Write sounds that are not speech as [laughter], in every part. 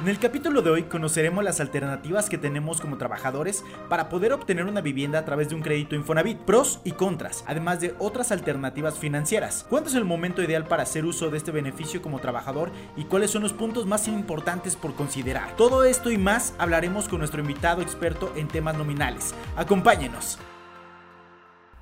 En el capítulo de hoy conoceremos las alternativas que tenemos como trabajadores para poder obtener una vivienda a través de un crédito Infonavit, pros y contras, además de otras alternativas financieras. ¿Cuándo es el momento ideal para hacer uso de este beneficio como trabajador y cuáles son los puntos más importantes por considerar? Todo esto y más hablaremos con nuestro invitado experto en temas nominales. Acompáñenos.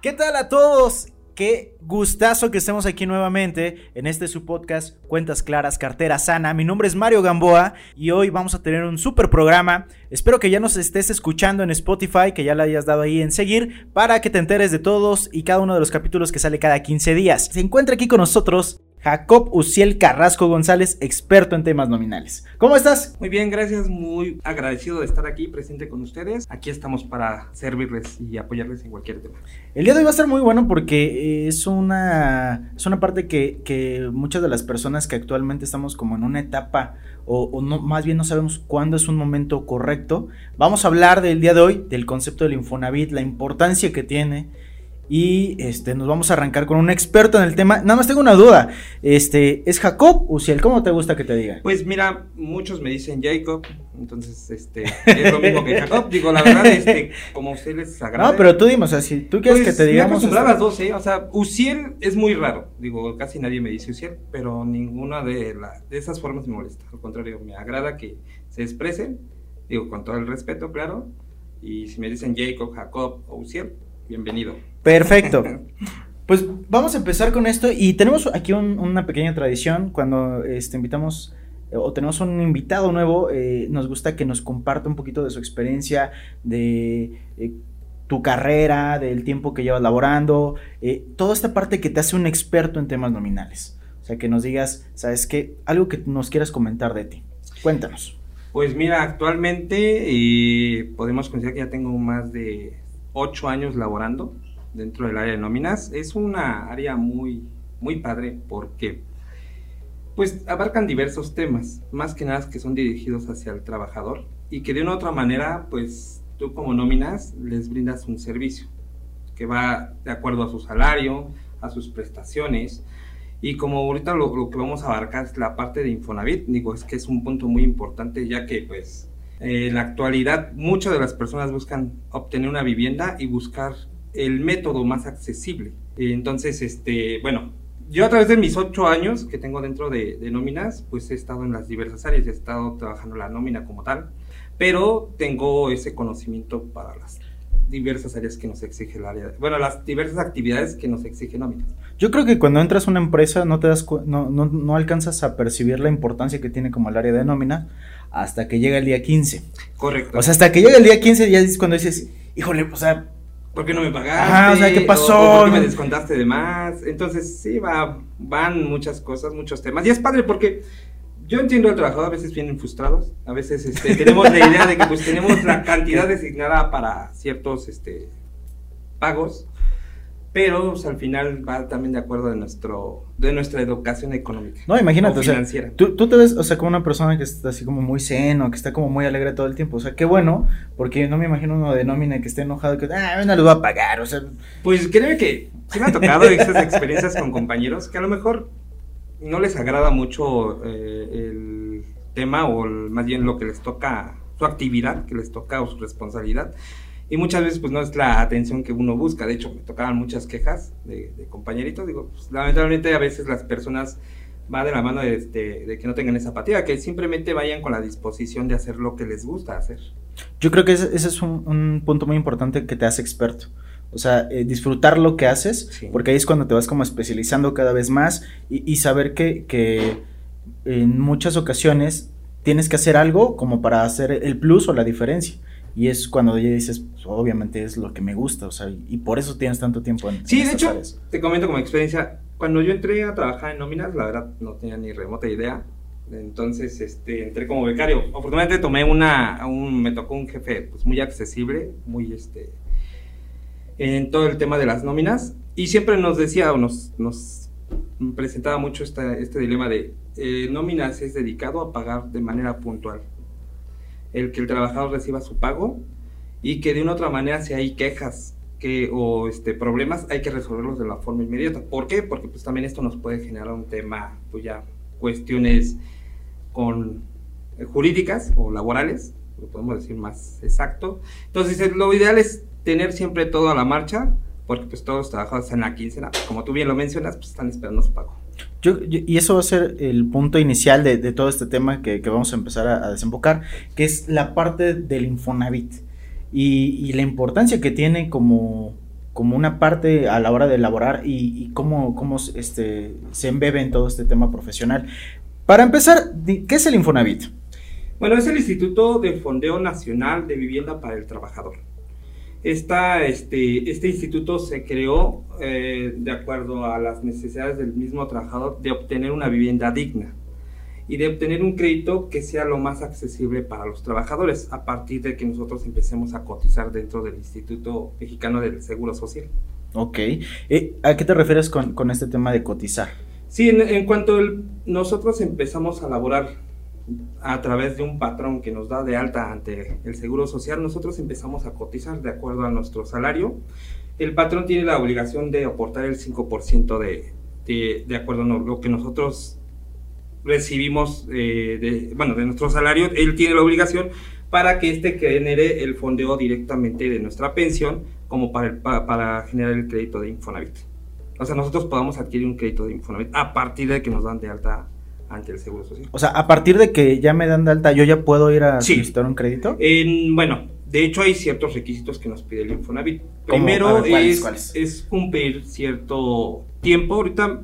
¿Qué tal a todos? Qué gustazo que estemos aquí nuevamente en este su podcast Cuentas Claras, Cartera Sana. Mi nombre es Mario Gamboa y hoy vamos a tener un super programa. Espero que ya nos estés escuchando en Spotify, que ya le hayas dado ahí en seguir para que te enteres de todos y cada uno de los capítulos que sale cada 15 días. Se encuentra aquí con nosotros Jacob Uciel Carrasco González, experto en temas nominales. ¿Cómo estás? Muy bien, gracias. Muy agradecido de estar aquí presente con ustedes. Aquí estamos para servirles y apoyarles en cualquier tema. El día de hoy va a estar muy bueno porque es una, es una parte que, que muchas de las personas que actualmente estamos como en una etapa o, o, no, más bien no sabemos cuándo es un momento correcto. Vamos a hablar del día de hoy, del concepto del Infonavit, la importancia que tiene, y este, nos vamos a arrancar con un experto en el tema. Nada más tengo una duda. Este, ¿es Jacob Uciel? ¿Cómo te gusta que te diga? Pues mira, muchos me dicen Jacob, entonces este, es lo mismo que Jacob. Digo, la verdad, este, como a ustedes les agrada. No, pero tú dime, o sea, si tú quieres pues, que te digamos. Me las dos, ¿eh? O sea, Uciel es muy raro. Digo, casi nadie me dice Uciel, pero ninguna de, la, de esas formas me molesta. Al contrario, me agrada que se expresen, digo, con todo el respeto, claro. Y si me dicen Jacob, Jacob o Uciel, bienvenido. Perfecto. Pues vamos a empezar con esto y tenemos aquí un, una pequeña tradición cuando este, invitamos o tenemos un invitado nuevo, eh, nos gusta que nos comparta un poquito de su experiencia, de eh, tu carrera, del tiempo que llevas laborando, eh, toda esta parte que te hace un experto en temas nominales. O sea, que nos digas, ¿sabes qué? Algo que nos quieras comentar de ti. Cuéntanos. Pues mira, actualmente podemos considerar que ya tengo más de ocho años laborando dentro del área de nóminas. Es una área muy, muy padre porque pues abarcan diversos temas, más que nada que son dirigidos hacia el trabajador y que de una u otra manera pues tú como nóminas les brindas un servicio que va de acuerdo a su salario, a sus prestaciones y como ahorita lo, lo que vamos a abarcar es la parte de Infonavit, digo es que es un punto muy importante ya que pues en la actualidad muchas de las personas buscan obtener una vivienda y buscar el método más accesible. Entonces, este, bueno, yo a través de mis ocho años que tengo dentro de, de, nóminas, pues he estado en las diversas áreas, he estado trabajando la nómina como tal, pero tengo ese conocimiento para las diversas áreas que nos exige el área, bueno, las diversas actividades que nos exige nóminas. Yo creo que cuando entras a una empresa no te das no, no, no alcanzas a percibir la importancia que tiene como el área de nómina hasta que llega el día 15. Correcto. O sea, hasta que llega el día 15 ya es cuando dices, híjole, o sea, ¿Por qué no me pagaste? Ajá, o sea, ¿qué pasó? ¿O ¿Por qué me descontaste de más? Entonces, sí, va, van muchas cosas, muchos temas. Y es padre porque yo entiendo al trabajador, a veces vienen frustrados, a veces este, [laughs] tenemos la idea de que pues tenemos la cantidad designada para ciertos este, pagos, pero pues, al final va también de acuerdo de nuestro de nuestra educación económica. No, imagínate, o, o sea, tú, tú, te ves, o sea, como una persona que está así como muy seno, que está como muy alegre todo el tiempo, o sea, qué bueno, porque no me imagino uno de nómina que esté enojado, que, ah, no lo va a pagar, o sea. Pues créeme que sí me ha tocado [laughs] esas experiencias con compañeros que a lo mejor no les agrada mucho eh, el tema o el, más bien lo que les toca, su actividad que les toca o su responsabilidad y muchas veces pues no es la atención que uno busca. De hecho, me tocaban muchas quejas de, de compañeritos. Digo, pues, lamentablemente a veces las personas va de la mano de, este, de, que no tengan esa apatía, que simplemente vayan con la disposición de hacer lo que les gusta hacer. Yo creo que ese, ese es un, un, punto muy importante que te hace experto. O sea, eh, disfrutar lo que haces, sí. porque ahí es cuando te vas como especializando cada vez más y, y saber que, que en muchas ocasiones tienes que hacer algo como para hacer el plus o la diferencia. Y es cuando ya dices, pues, obviamente es lo que me gusta, o sea, y por eso tienes tanto tiempo en Sí, en de hecho, áreas. te comento como experiencia, cuando yo entré a trabajar en nóminas, la verdad no tenía ni remota idea. Entonces, este, entré como becario. Afortunadamente tomé una, un, me tocó un jefe pues muy accesible, muy este, en todo el tema de las nóminas. Y siempre nos decía o nos, nos presentaba mucho esta, este dilema de eh, nóminas es dedicado a pagar de manera puntual el que el trabajador reciba su pago y que de una otra manera si hay quejas que, o este, problemas hay que resolverlos de la forma inmediata. ¿Por qué? Porque pues también esto nos puede generar un tema, pues ya cuestiones con eh, jurídicas o laborales, lo podemos decir más exacto. Entonces, lo ideal es tener siempre todo a la marcha, porque pues todos los trabajadores en la quincena, como tú bien lo mencionas, pues están esperando su pago. Yo, y eso va a ser el punto inicial de, de todo este tema que, que vamos a empezar a, desembocar, que es la parte del Infonavit y, y la importancia que tiene como, como una parte a la hora de elaborar y, y cómo, cómo este, se embebe en todo este tema profesional. Para empezar, ¿qué es el Infonavit? Bueno, es el Instituto de Fondeo Nacional de Vivienda para el Trabajador. Esta, este, este instituto se creó eh, de acuerdo a las necesidades del mismo trabajador de obtener una vivienda digna y de obtener un crédito que sea lo más accesible para los trabajadores a partir de que nosotros empecemos a cotizar dentro del Instituto Mexicano del Seguro Social. Ok. Eh, ¿A qué te refieres con, con, este tema de cotizar? Sí, en, en cuanto el, nosotros empezamos a laborar a través de un patrón que nos da de alta ante el Seguro Social, nosotros empezamos a cotizar de acuerdo a nuestro salario. El patrón tiene la obligación de aportar el 5% de, de, de, acuerdo a lo que nosotros recibimos eh, de, bueno, de nuestro salario. Él tiene la obligación para que éste genere el fondeo directamente de nuestra pensión como para, para, para generar el crédito de Infonavit. O sea, nosotros podamos adquirir un crédito de Infonavit a partir de que nos dan de alta ante el Seguro Social. O sea, a partir de que ya me dan de alta, ¿yo ya puedo ir a Sí. solicitar un crédito? En, bueno, de hecho hay ciertos requisitos que nos pide el Infonavit. Primero A ver, ¿cuáles, es, cuáles? es cumplir cierto tiempo. Ahorita,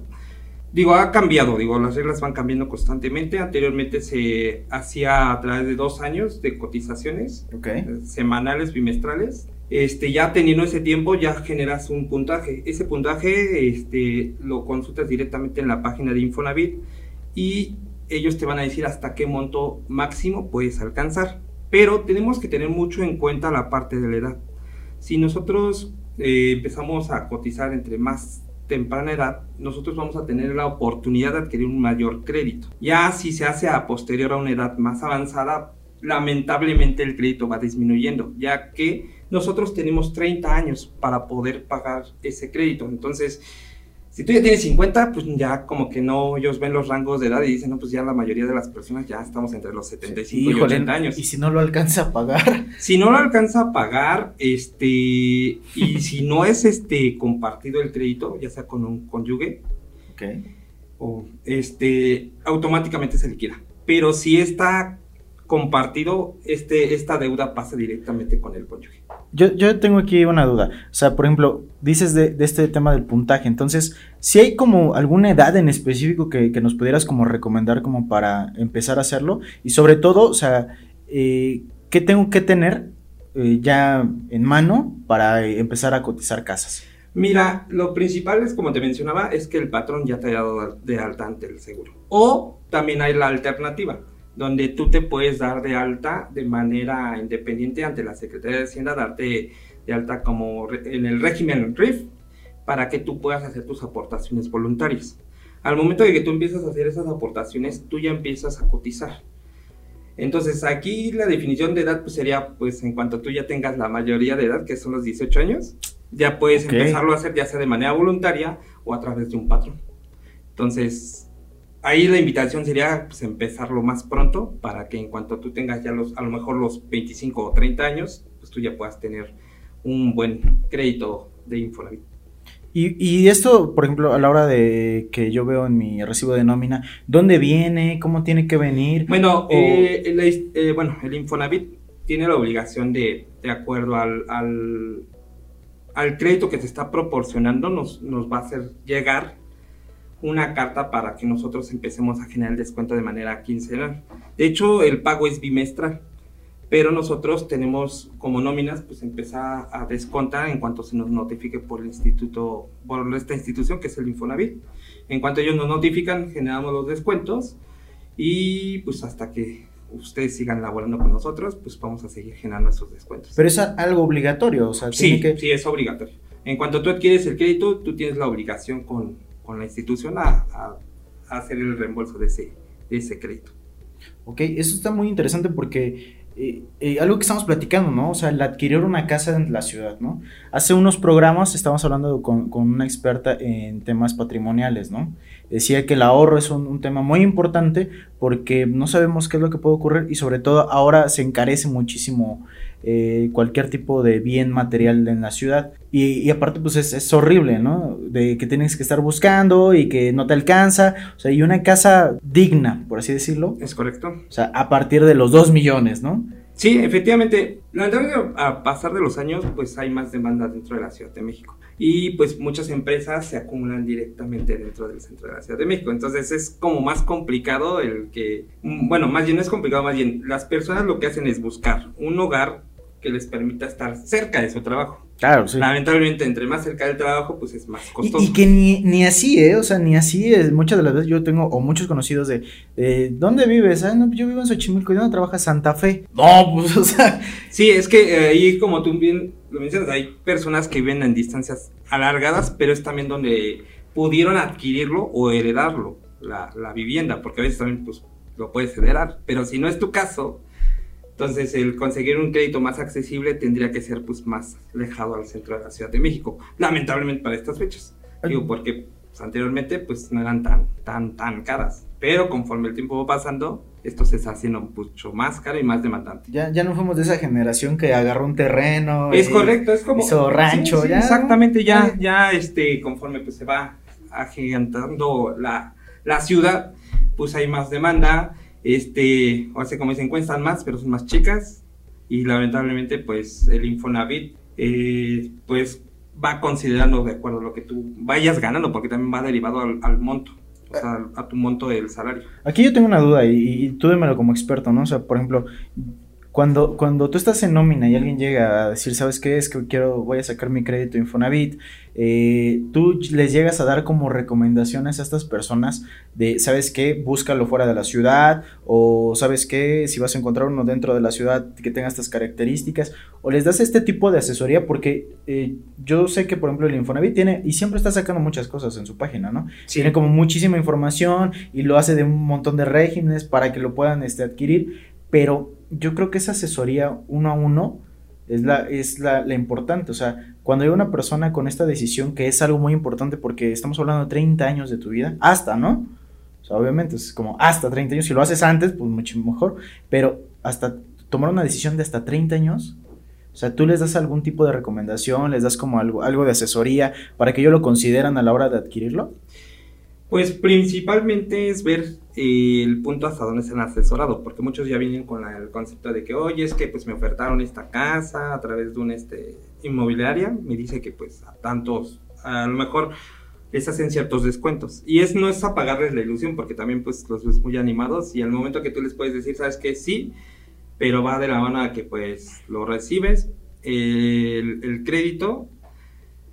digo, ha cambiado, digo, las reglas van cambiando constantemente. Anteriormente se hacía a través de dos años de cotizaciones Ok. eh, semanales, bimestrales. Este, ya teniendo ese tiempo, ya generas un puntaje. Ese puntaje este, lo consultas directamente en la página de Infonavit y ellos te van a decir hasta qué monto máximo puedes alcanzar. Pero tenemos que tener mucho en cuenta la parte de la edad. Si nosotros eh, empezamos a cotizar entre más temprana edad, nosotros vamos a tener la oportunidad de adquirir un mayor crédito. Ya si se hace a posterior a una edad más avanzada, lamentablemente el crédito va disminuyendo, ya que nosotros tenemos 30 años para poder pagar ese crédito. Entonces, si tú ya tienes 50, pues ya como que no, ellos ven los rangos de edad y dicen, no, pues ya la mayoría de las personas ya estamos entre los 75 y Híjole, 80 años. Y si no lo alcanza a pagar. Si no lo alcanza a pagar, este, y [laughs] si no es este compartido el crédito, ya sea con un cónyuge, Ok. o este, automáticamente se liquida. Pero si está compartido, este, esta deuda pasa directamente con el cónyuge. Yo, yo tengo aquí una duda. O sea, por ejemplo, dices de, este tema del puntaje. Entonces, si hay como alguna edad en específico que, que, nos pudieras como recomendar como para empezar a hacerlo. Y sobre todo, o sea, eh, ¿qué tengo que tener eh, ya en mano para eh, empezar a cotizar casas? Mira, lo principal es, como te mencionaba, es que el patrón ya te haya dado de alta ante el seguro. O también hay la alternativa, donde tú te puedes dar de alta de manera independiente ante la Secretaría de Hacienda, darte de alta como en el régimen RIF, para que tú puedas hacer tus aportaciones voluntarias. Al momento de que tú empiezas a hacer esas aportaciones, tú ya empiezas a cotizar. Entonces, aquí la definición de edad pues, sería, pues, en cuanto tú ya tengas la mayoría de edad, que son los 18 años, ya puedes Okay. empezarlo a hacer ya sea de manera voluntaria o a través de un patrón. Entonces, ahí la invitación sería pues, empezarlo más pronto para que en cuanto tú tengas ya los, a lo mejor los 25 o 30 años, pues tú ya puedas tener un buen crédito de Infonavit. Y, y esto, por ejemplo, a la hora de que yo veo en mi recibo de nómina, ¿dónde viene? ¿Cómo tiene que venir? Bueno, O- eh, el, eh, bueno, el Infonavit tiene la obligación de, de acuerdo al, al, al crédito que se está proporcionando, nos, nos va a hacer llegar una carta para que nosotros empecemos a generar el descuento de manera quincenal. De hecho, el pago es bimestral, pero nosotros tenemos como nóminas, pues empezar a descontar en cuanto se nos notifique por el instituto, por esta institución que es el Infonavit. En cuanto ellos nos notifican, generamos los descuentos y pues hasta que ustedes sigan laborando con nosotros, pues vamos a seguir generando esos descuentos. Pero es algo obligatorio, o sea, Sí, que... sí, es obligatorio. En cuanto tú adquieres el crédito, tú tienes la obligación con, con la institución a, a- hacer el reembolso de ese, de ese crédito. Ok, eso está muy interesante porque eh, eh, algo que estamos platicando, ¿no? O sea, el adquirir una casa en la ciudad, ¿no? Hace unos programas estábamos hablando con, con una experta en temas patrimoniales, ¿no? Decía que el ahorro es un, tema muy importante porque no sabemos qué es lo que puede ocurrir y sobre todo ahora se encarece muchísimo eh, cualquier tipo de bien material en la ciudad. Y, aparte, pues es, horrible, ¿no? De que tienes que estar buscando y que no te alcanza. O sea, y una casa digna, por así decirlo. Es correcto. O sea, a partir de los 2 millones, ¿no? Sí, efectivamente. Lamentablemente, a pasar de los años, pues hay más demanda dentro de la Ciudad de México. Y pues muchas empresas se acumulan directamente dentro del centro de la Ciudad de México. Entonces es como más complicado el que, bueno, más bien no es complicado, más bien las personas lo que hacen es buscar un hogar que les permita estar cerca de su trabajo. Claro, sí. Lamentablemente, entre más cerca del trabajo, pues es más costoso. Y, que ni, ni, así, ¿eh? O sea, ni así es. Muchas de las veces yo tengo, o muchos conocidos de, ¿dónde vives? Ah, no, yo vivo en Xochimilco, ¿y dónde trabajas? Santa Fe. No, pues, o sea. Sí, es que eh, ahí, como tú bien lo mencionas, hay personas que viven en distancias alargadas, pero es también donde pudieron adquirirlo o heredarlo, la, la vivienda, porque a veces también, pues, lo puedes heredar. Pero si no es tu caso, entonces, el conseguir un crédito más accesible tendría que ser pues más alejado al centro de la Ciudad de México. Lamentablemente para estas fechas. Digo, porque pues, anteriormente pues no eran tan, tan, tan caras. Pero conforme el tiempo va pasando, esto se está haciendo mucho más caro y más demandante. Ya, ya no fuimos de esa generación que agarró un terreno. Es correcto, es como. Hizo rancho, ya. Exactamente, ya, ya este, conforme pues se va agigantando la, la ciudad, pues hay más demanda este, o sea, como se encuentran más, pero son más chicas. Y lamentablemente, pues el Infonavit, eh, pues va considerando de acuerdo a lo que tú vayas ganando, porque también va derivado al, monto. O sea, a tu monto del salario. Aquí yo tengo una duda y, y tú démelo como experto, ¿no? O sea, por ejemplo, cuando, cuando tú estás en nómina y alguien llega a decir, ¿sabes qué? Es que quiero, voy a sacar mi crédito Infonavit, eh, tú les llegas a dar como recomendaciones a estas personas de, ¿sabes qué? Búscalo fuera de la ciudad, o ¿sabes qué? Si vas a encontrar uno dentro de la ciudad que tenga estas características, o les das este tipo de asesoría, porque eh, yo sé que, por ejemplo, el Infonavit tiene, y siempre está sacando muchas cosas en su página, ¿no? Tiene como muchísima información y lo hace de un montón de regímenes para que lo puedan este, adquirir, pero yo creo que esa asesoría uno a uno es la, es la, importante. O sea, cuando hay una persona con esta decisión, que es algo muy importante porque estamos hablando de 30 años de tu vida, hasta, ¿no? O sea, obviamente es como hasta 30 años. Si lo haces antes, pues mucho mejor. Pero hasta tomar una decisión de hasta 30 años, o sea, tú les das algún tipo de recomendación, les das como algo, algo de asesoría para que ellos lo consideran a la hora de adquirirlo. Pues principalmente es ver eh, el punto hasta dónde se han asesorado, porque muchos ya vienen con el concepto de que, oye, es que pues me ofertaron esta casa a través de una este, inmobiliaria, me dice que pues a tantos, a lo mejor les hacen ciertos descuentos. Y es no es apagarles la ilusión, porque también pues los ves muy animados y al momento que tú les puedes decir, sabes que sí, pero va de la mano a que pues lo recibes, el crédito,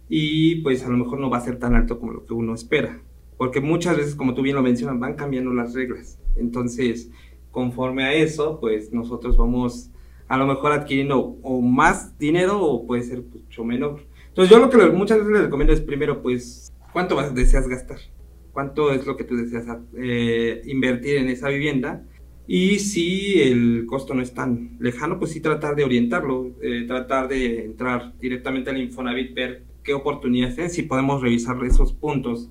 y pues a lo mejor no va a ser tan alto como lo que uno espera porque muchas veces, como tú bien lo mencionas, van cambiando las reglas. Entonces, conforme a eso, pues nosotros vamos a lo mejor adquiriendo o más dinero o puede ser mucho menor. Entonces, yo lo que muchas veces les recomiendo es primero, pues, ¿cuánto deseas gastar? ¿Cuánto es lo que tú deseas eh, invertir en esa vivienda? Y si el costo no es tan lejano, pues sí tratar de orientarlo, eh, tratar de entrar directamente al Infonavit, ver qué oportunidades tienen, si podemos revisar esos puntos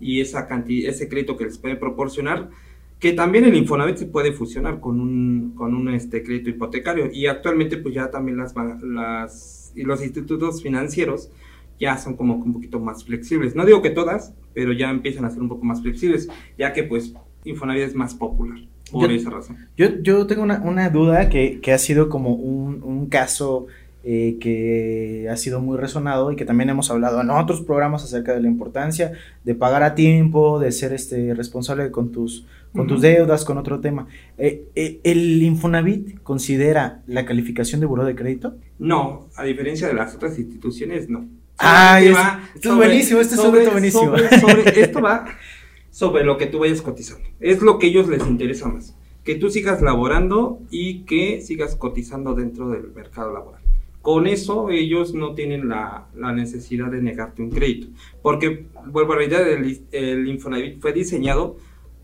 y esa cantidad, ese crédito que les puede proporcionar, que también el Infonavit se puede fusionar con un, con un este, crédito hipotecario y actualmente pues ya también las, las y los institutos financieros ya son como un poquito más flexibles. No digo que todas, pero ya empiezan a ser un poco más flexibles, ya que pues Infonavit es más popular. Por esa razón. Yo, yo tengo una, una duda que, que, ha sido como un, un caso eh, que ha sido muy resonado y que también hemos hablado en otros programas acerca de la importancia de pagar a tiempo, de ser este responsable con tus, con tus deudas, con otro tema. Eh, eh, ¿El Infonavit considera la calificación de buró de crédito? No, a diferencia de las otras instituciones, no. Ah, esto es buenísimo, esto es buenísimo. [laughs] esto va sobre lo que tú vayas cotizando. Es lo que a ellos les interesa más. Que tú sigas laborando y que sigas cotizando dentro del mercado laboral. Con eso ellos no tienen la, necesidad de negarte un crédito, porque, vuelvo a la idea, el, el Infonavit fue diseñado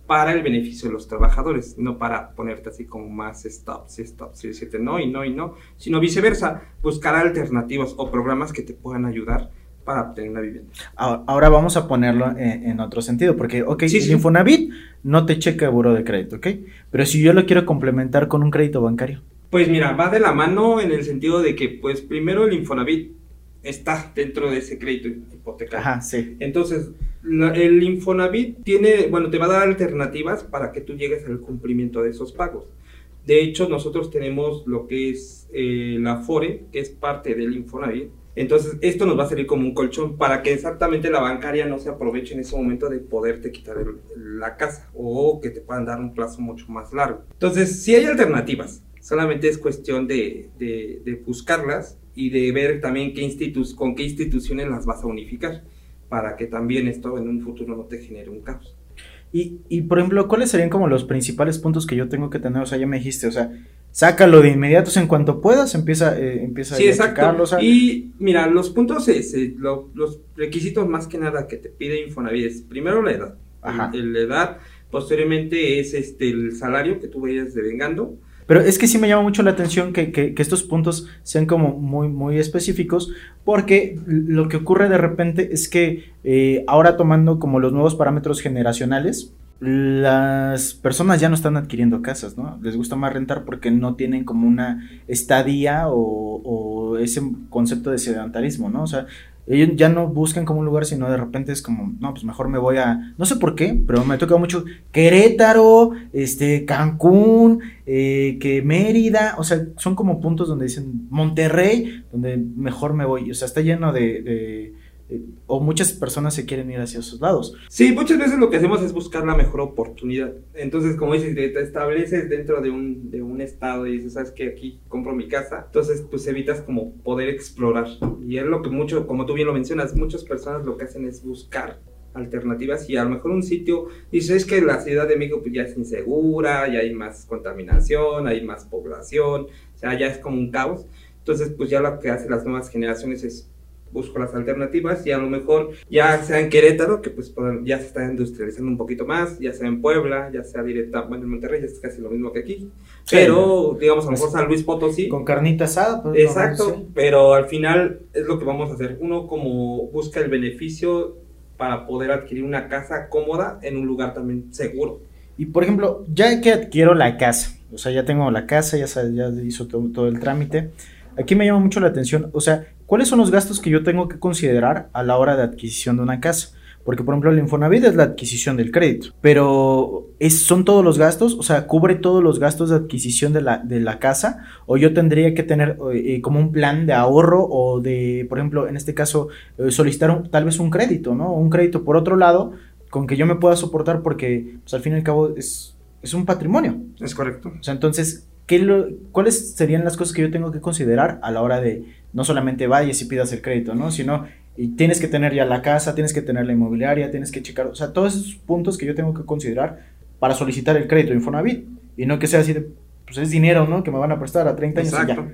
para el beneficio de los trabajadores, no para ponerte así como más stops y stops y decirte no y no y no, sino viceversa, buscar alternativas o programas que te puedan ayudar para obtener una vivienda. Ahora vamos a ponerlo en, otro sentido, porque, ok, el Infonavit no te checa el buro de crédito, ¿ok? Pero si yo lo quiero complementar con un crédito bancario. Pues mira, va de la mano en el sentido de que, pues primero el Infonavit está dentro de ese crédito hipotecario. Ajá, sí. Entonces, el Infonavit tiene, bueno, te va a dar alternativas para que tú llegues al cumplimiento de esos pagos. De hecho, nosotros tenemos lo que es eh, la FORE, que es parte del Infonavit. Entonces, esto nos va a servir como un colchón para que exactamente la bancaria no se aproveche en ese momento de poderte quitar la casa o que te puedan dar un plazo mucho más largo. Entonces, si hay alternativas, solamente es cuestión de, de buscarlas y de ver también qué institu con qué instituciones las vas a unificar para que también esto en un futuro no te genere un caos. Y, y, por ejemplo, ¿cuáles serían como los principales puntos que yo tengo que tener? O sea, ya me dijiste, o sea, sácalo de inmediato en cuanto puedas, empieza, eh, empieza sí, a exacto. Y mira, los puntos, es, los requisitos más que nada que te pide Infonavit es primero la edad. Ajá. la edad, posteriormente es este el salario que tú vayas devengando pero es que sí me llama mucho la atención que, estos puntos sean como muy, muy específicos, porque lo que ocurre de repente es que eh, ahora tomando como los nuevos parámetros generacionales, las personas ya no están adquiriendo casas, ¿no? Les gusta más rentar porque no tienen como una estadía o, o ese concepto de sedentarismo, ¿no? O sea, ellos ya no buscan como un lugar, sino de repente es como, no, pues mejor me voy a, no sé por qué, pero me toca mucho Querétaro, este, Cancún, eh, que Mérida, o sea, son como puntos donde dicen Monterrey, donde mejor me voy, o sea, está lleno de o muchas personas se quieren ir hacia esos lados. Sí, muchas veces lo que hacemos es buscar la mejor oportunidad. Entonces, como dices, te estableces dentro de un, de un estado y dices, sabes que aquí compro mi casa, entonces pues evitas como poder explorar. Y es lo que mucho, como tú bien lo mencionas, muchas personas lo que hacen es buscar alternativas y a lo mejor un sitio, dices es que la Ciudad de México pues ya es insegura, ya hay más contaminación, hay más población, o sea, ya es como un caos. Entonces, pues ya lo que hacen las nuevas generaciones es busco las alternativas y a lo mejor ya sea en Querétaro, que pues ya se está industrializando un poquito más, ya sea en Puebla, ya sea directa, bueno, en Monterrey ya es casi lo mismo que aquí, pero digamos a lo mejor San Luis Potosí. Con carnita asada. Pues, exacto, pero al final es lo que vamos a hacer. Uno como busca el beneficio para poder adquirir una casa cómoda en un lugar también seguro. Y por ejemplo, ya que adquiero la casa, o sea, ya tengo la casa, ya, ya hizo todo, todo el trámite, aquí me llama mucho la atención, o sea, ¿Cuáles son los gastos que yo tengo que considerar a la hora de adquisición de una casa? Porque, por ejemplo, el Infonavit es la adquisición del crédito, pero es, ¿son todos los gastos? O sea, ¿cubre todos los gastos de adquisición de la, de la casa? ¿O yo tendría que tener eh, como un plan de ahorro o de, por ejemplo, en este caso, eh, solicitar tal vez un crédito, ¿no? Un crédito por otro lado con que yo me pueda soportar porque, pues, al fin y al cabo, es, es un patrimonio. Es correcto. O sea, entonces, ¿qué ¿cuáles serían las cosas que yo tengo que considerar a la hora de no solamente vayas y pidas el crédito, ¿no? Sino y tienes que tener ya la casa, tienes que tener la inmobiliaria, tienes que checar, o sea, todos esos puntos que yo tengo que considerar para solicitar el crédito Infonavit y no que sea así de, pues es dinero, ¿no? Que me van a prestar a 30 años Exacto.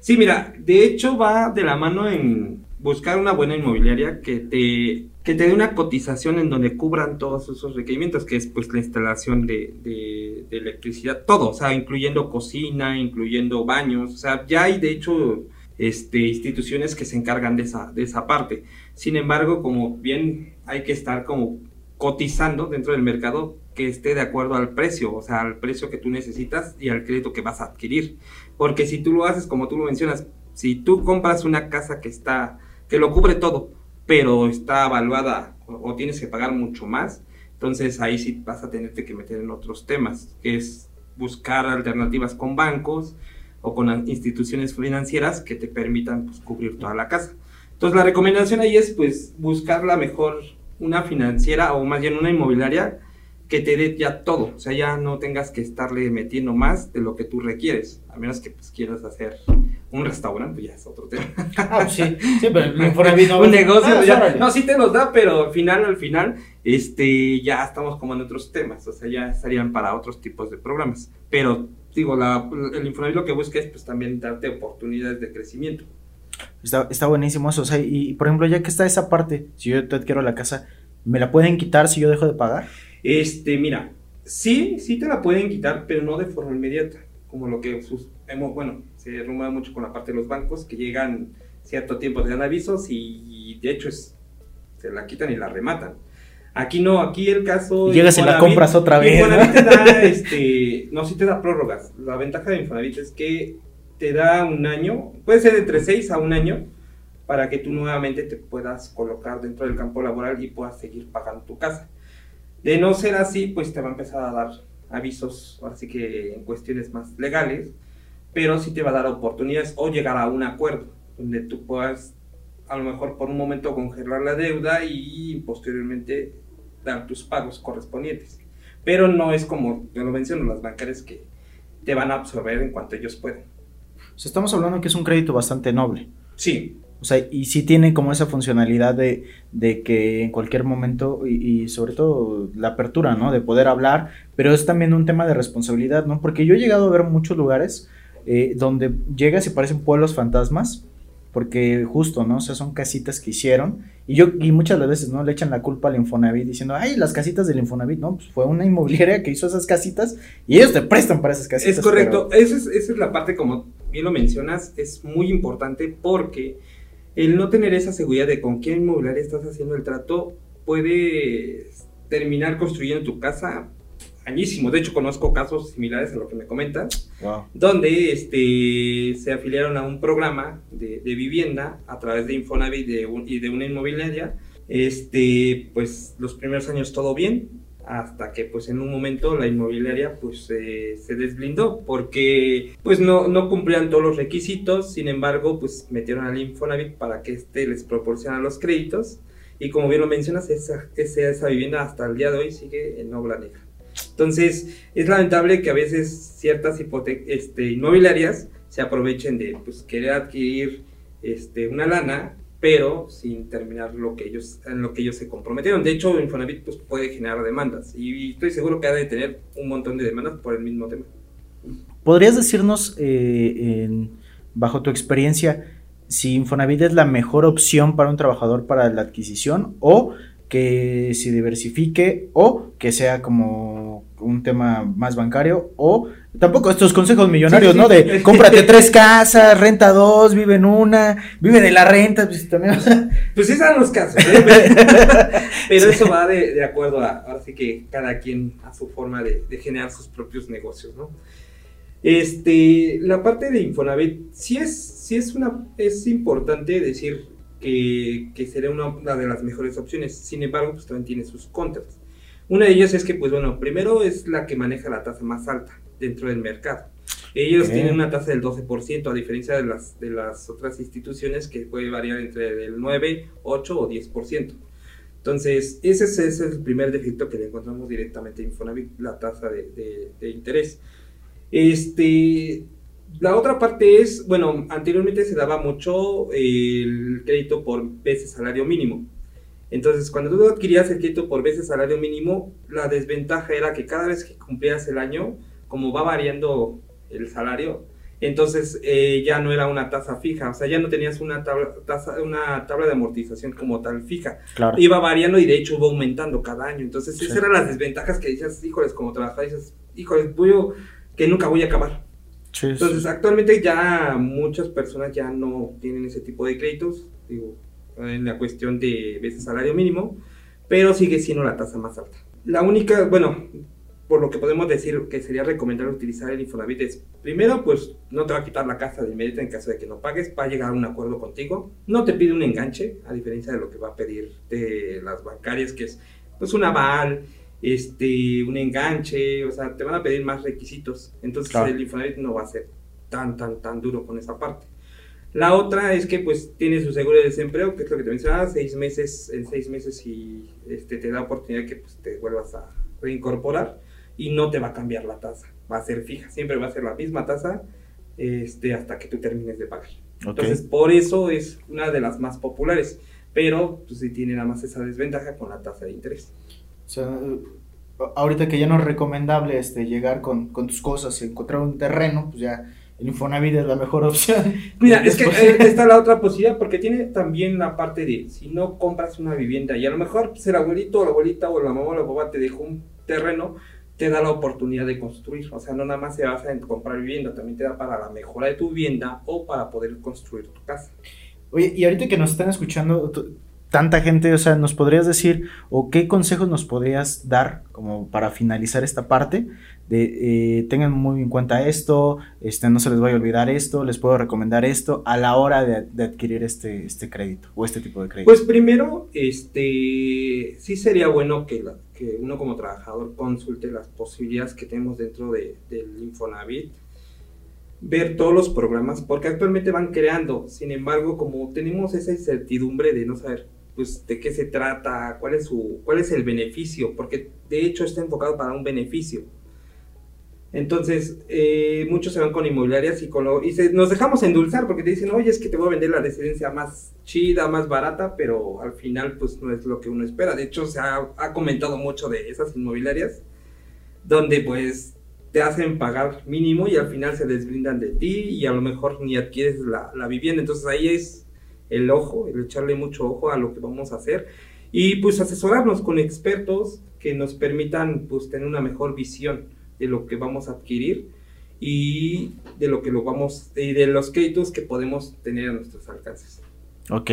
Sí, mira, de hecho va de la mano en buscar una buena inmobiliaria que te, que te dé una cotización en donde cubran todos esos requerimientos, que es pues la instalación de, de, electricidad, todo, o sea, incluyendo cocina, incluyendo baños, o sea, ya hay de hecho este, instituciones que se encargan de esa, de esa parte. Sin embargo, como bien hay que estar como cotizando dentro del mercado que esté de acuerdo al precio, o sea, al precio que tú necesitas y al crédito que vas a adquirir. Porque si tú lo haces como tú lo mencionas, si tú compras una casa que está, que lo cubre todo, pero está evaluada o, tienes que pagar mucho más, entonces ahí sí vas a tenerte que meter en otros temas, que es buscar alternativas con bancos, o con instituciones financieras que te permitan pues, cubrir toda la casa. Entonces la recomendación ahí es pues buscar la mejor, una financiera o más bien una inmobiliaria que te dé ya todo, o sea, ya no tengas que estarle metiendo más de lo que tú requieres, a menos que pues quieras hacer un restaurante, pues ya es otro tema. Ah, pues sí, sí, pero [laughs] un negocio, ah, ya, no, sí te los da, pero al final, al final, este, ya estamos como en otros temas, o sea, ya estarían para otros tipos de programas, pero digo, la, el Infonavit lo que busca es pues también darte oportunidades de crecimiento. Está, está buenísimo eso, o sea, y por ejemplo, ya que está esa parte, si yo te adquiero la casa, ¿me la pueden quitar si yo dejo de pagar? Este, mira, sí, sí te la pueden quitar, pero no de forma inmediata, como lo que sus, hemos, bueno, se rumora mucho con la parte de los bancos, que llegan cierto tiempo te dan avisos y, de hecho es, se la quitan y la rematan. Aquí no, aquí el caso... llegas y la compras otra vez. Infonavit te da, [laughs] este, no, sí te da prórrogas. La ventaja de Infonavit es que te da un año, puede ser entre 6 a un año, para que tú nuevamente te puedas colocar dentro del campo laboral y puedas seguir pagando tu casa. De no ser así, pues te va a empezar a dar avisos, así que en cuestiones más legales, pero sí te va a dar oportunidades o llegar a un acuerdo donde tú puedas a lo mejor por un momento congelar la deuda y posteriormente dar tus pagos correspondientes. Pero no es como yo lo menciono, las bancarias que te van a absorber en cuanto ellos pueden. O sea, estamos hablando que es un crédito bastante noble. Sí. O sea, y sí tiene como esa funcionalidad de, que en cualquier momento, y, sobre todo la apertura, ¿no? De poder hablar, pero es también un tema de responsabilidad, ¿no? Porque yo he llegado a ver muchos lugares eh, donde llegas y parecen pueblos fantasmas, porque justo, ¿no? O sea, son casitas que hicieron y yo y muchas veces, ¿no? Le echan la culpa al Infonavit diciendo, "Ay, las casitas del Infonavit", no, pues fue una inmobiliaria que hizo esas casitas y ellos te prestan para esas casitas. Es correcto, esa, es, esa es la parte como bien lo mencionas, es muy importante porque el no tener esa seguridad de con qué inmobiliaria estás haciendo el trato puede terminar construyendo tu casa añísimo. De hecho, conozco casos similares a lo que me comentas, donde este, se afiliaron a un programa de, vivienda a través de Infonavit y de una inmobiliaria. Este, pues los primeros años todo bien, hasta que pues en un momento la inmobiliaria pues se desblindó porque pues no, no cumplían todos los requisitos, sin embargo pues metieron al Infonavit para que éste les proporciona los créditos y como bien lo mencionas, esa, esa, esa vivienda hasta el día de hoy sigue en obra negra. Entonces, es lamentable que a veces ciertas este, inmobiliarias se aprovechen de pues, querer adquirir este, una lana, pero sin terminar lo que ellos, en lo que ellos se comprometieron. De hecho, Infonavit pues, puede generar demandas y estoy seguro que ha de tener un montón de demandas por el mismo tema. ¿Podrías decirnos, eh, bajo tu experiencia, si Infonavit es la mejor opción para un trabajador para la adquisición o que se diversifique o que sea como un tema más bancario o tampoco estos consejos millonarios, ¿no? De cómprate [laughs] tres casas, renta dos, vive en una, vive de la renta, pues también. Pues sí son los casos, ¿eh? [laughs] pero eso va de, acuerdo a, ahora sí que cada quien a su forma de, de, generar sus propios negocios, ¿no? Este, la parte de Infonavit, sí es, sí es una, es importante decir que, sería una, de las mejores opciones. Sin embargo, pues también tiene sus contras. Una de ellas es que, pues bueno, primero es la que maneja la tasa más alta dentro del mercado. Ellos tienen una tasa del 12%, a diferencia de las, de las otras instituciones que puede variar entre el 9, 8 o 10%. Entonces, ese es, ese es, el primer defecto que le encontramos directamente en Infonavit, la tasa de, de, de interés. Este, la otra parte es, bueno, anteriormente se daba mucho el crédito por veces salario mínimo. Entonces, cuando tú adquirías el crédito por veces salario mínimo, la desventaja era que cada vez que cumplías el año, como va variando el salario, entonces eh, ya no era una tasa fija, o sea, ya no tenías una tabla, una tabla de amortización como tal fija. Iba variando y de hecho iba aumentando cada año. Entonces, esas eran las desventajas que decías, híjoles, como trabajador, dices, híjoles, voy que nunca voy a acabar. Entonces, actualmente ya muchas personas ya no tienen ese tipo de créditos, digo, en la cuestión de veces salario mínimo, pero sigue siendo la tasa más alta. La única, bueno, por lo que podemos decir que sería recomendable utilizar el Infonavit es, primero, pues no te va a quitar la casa de inmediato en caso de que no pagues, va a llegar a un acuerdo contigo, no te pide un enganche, a diferencia de lo que va a pedir de las bancarias, que es pues un aval, este, un enganche, o sea, te van a pedir más requisitos. Entonces el Infonavit no va a ser tan, tan, tan duro con esa parte. La otra es que pues tiene su seguro de desempleo, que es lo que te mencionaba, seis meses, en seis meses y este, te da oportunidad que pues, te vuelvas a reincorporar y no te va a cambiar la tasa, va a ser fija, siempre va a ser la misma tasa este, hasta que tú termines de pagar. Entonces por eso es una de las más populares, pero pues sí tiene nada más esa desventaja con la tasa de interés. O sea, ahorita que ya no es recomendable este, llegar con, con tus cosas y encontrar un terreno, pues ya el Infonavit es la mejor [laughs] opción. Mira, es que eh, está la otra posibilidad porque tiene también la parte de si no compras una vivienda y a lo mejor pues, el abuelito o la abuelita o la mamá o la papá te dejó un terreno, te da la oportunidad de construir. O sea, no nada más se basa en comprar vivienda, también te da para la mejora de tu vivienda o para poder construir tu casa. Oye, y ahorita que nos están escuchando tanta gente, o sea, ¿nos podrías decir o qué consejos nos podrías dar como para finalizar esta parte? De, eh, tengan muy en cuenta esto, este, no se les vaya a olvidar esto, les puedo recomendar esto a la hora de, adquirir este, este crédito o este tipo de crédito. Pues primero, este, sí sería bueno que, que uno como trabajador consulte las posibilidades que tenemos dentro de, del Infonavit ver todos los programas, porque actualmente van creando. Sin embargo, como tenemos esa incertidumbre de no saber pues de qué se trata, cuál es su cuál es el beneficio, porque de hecho está enfocado para un beneficio. Entonces, eh, muchos se van con inmobiliarias y, con lo, y nos dejamos endulzar porque te dicen, oye, es que te voy a vender la residencia más chida, más barata, pero al final pues no es lo que uno espera. De hecho, se ha, ha comentado mucho de esas inmobiliarias, donde pues te hacen pagar mínimo y al final se desbrindan de ti y a lo mejor ni adquieres la, la, vivienda. Entonces ahí es el ojo, el echarle mucho ojo a lo que vamos a hacer y pues asesorarnos con expertos que nos permitan pues tener una mejor visión de lo que vamos a adquirir y de lo que lo vamos y de los créditos que podemos tener a nuestros alcances. Ok.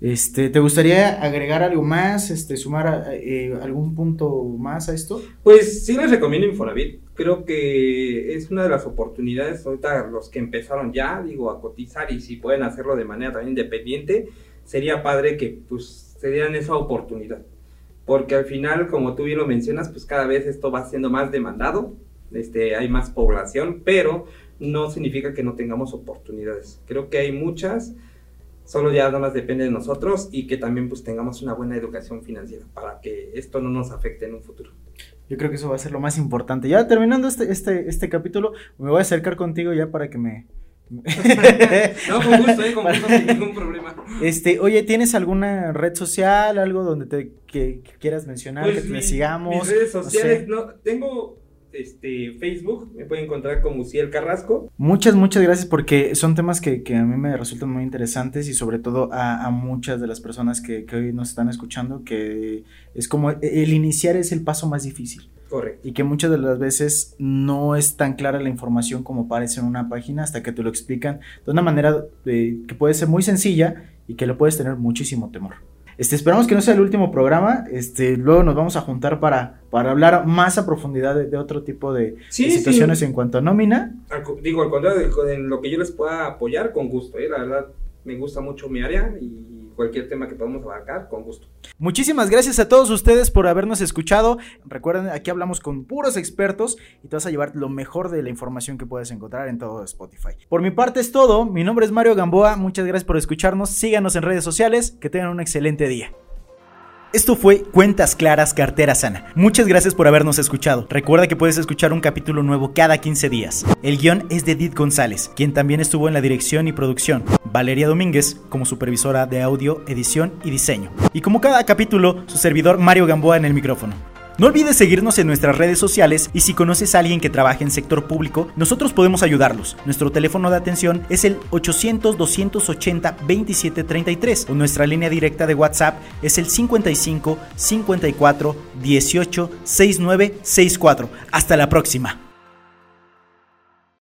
Este, ¿Te gustaría agregar algo más, este, sumar eh, algún punto más a esto? Pues sí les recomiendo Infonavit. Creo que es una de las oportunidades, ahorita los que empezaron ya, digo, a cotizar y si pueden hacerlo de manera también independiente, sería padre que pues se dieran esa oportunidad. Porque al final, como tú bien lo mencionas, pues cada vez esto va siendo más demandado, este, hay más población, pero no significa que no tengamos oportunidades. Creo que hay muchas solo ya nada más depende de nosotros y que también pues tengamos una buena educación financiera para que esto no nos afecte en un futuro. Yo creo que eso va a ser lo más importante. Ya terminando este, este, este capítulo, me voy a acercar contigo ya para que me... [laughs] no, con gusto, eh, con gusto, sin ningún problema. Este, oye, ¿tienes alguna red social, algo donde te que, quieras mencionar, pues que te sigamos? Mis redes sociales, no, tengo este, Facebook, me pueden encontrar como Uciel Carrasco. Muchas, muchas gracias porque son temas que, que, a mí me resultan muy interesantes y sobre todo a, a muchas de las personas que, que, hoy nos están escuchando, que es como el iniciar es el paso más difícil. Correcto. Y que muchas de las veces no es tan clara la información como aparece en una página hasta que te lo explican de una manera que puede ser muy sencilla y que le puedes tener muchísimo temor. Este, esperamos que no sea el último programa. Este, luego nos vamos a juntar para, para hablar más a profundidad de, otro tipo de, situaciones en cuanto a nómina. digo, al contrario, en lo que yo les pueda apoyar, con gusto. ¿eh? La verdad, me gusta mucho mi área y cualquier tema que podamos abarcar, con gusto. Muchísimas gracias a todos ustedes por habernos escuchado. Recuerden, aquí hablamos con puros expertos y te vas a llevar lo mejor de la información que puedes encontrar en todo Spotify. Por mi parte es todo. Mi nombre es Mario Gamboa. Muchas gracias por escucharnos. Síganos en redes sociales. Que tengan un excelente día. Esto fue Cuentas Claras, Cartera Sana. Muchas gracias por habernos escuchado. Recuerda que puedes escuchar un capítulo nuevo cada 15 días. El guion es de Edith González, quien también estuvo en la dirección y producción. Valeria Domínguez como supervisora de audio, edición y diseño. Y como cada capítulo, su servidor Mario Gamboa en el micrófono. No olvides seguirnos en nuestras redes sociales y si conoces a alguien que trabaje en sector público, nosotros podemos ayudarlos. Nuestro teléfono de atención es el 800-280-2733 o nuestra línea directa de WhatsApp es el 55 54 18 69 64. Hasta la próxima.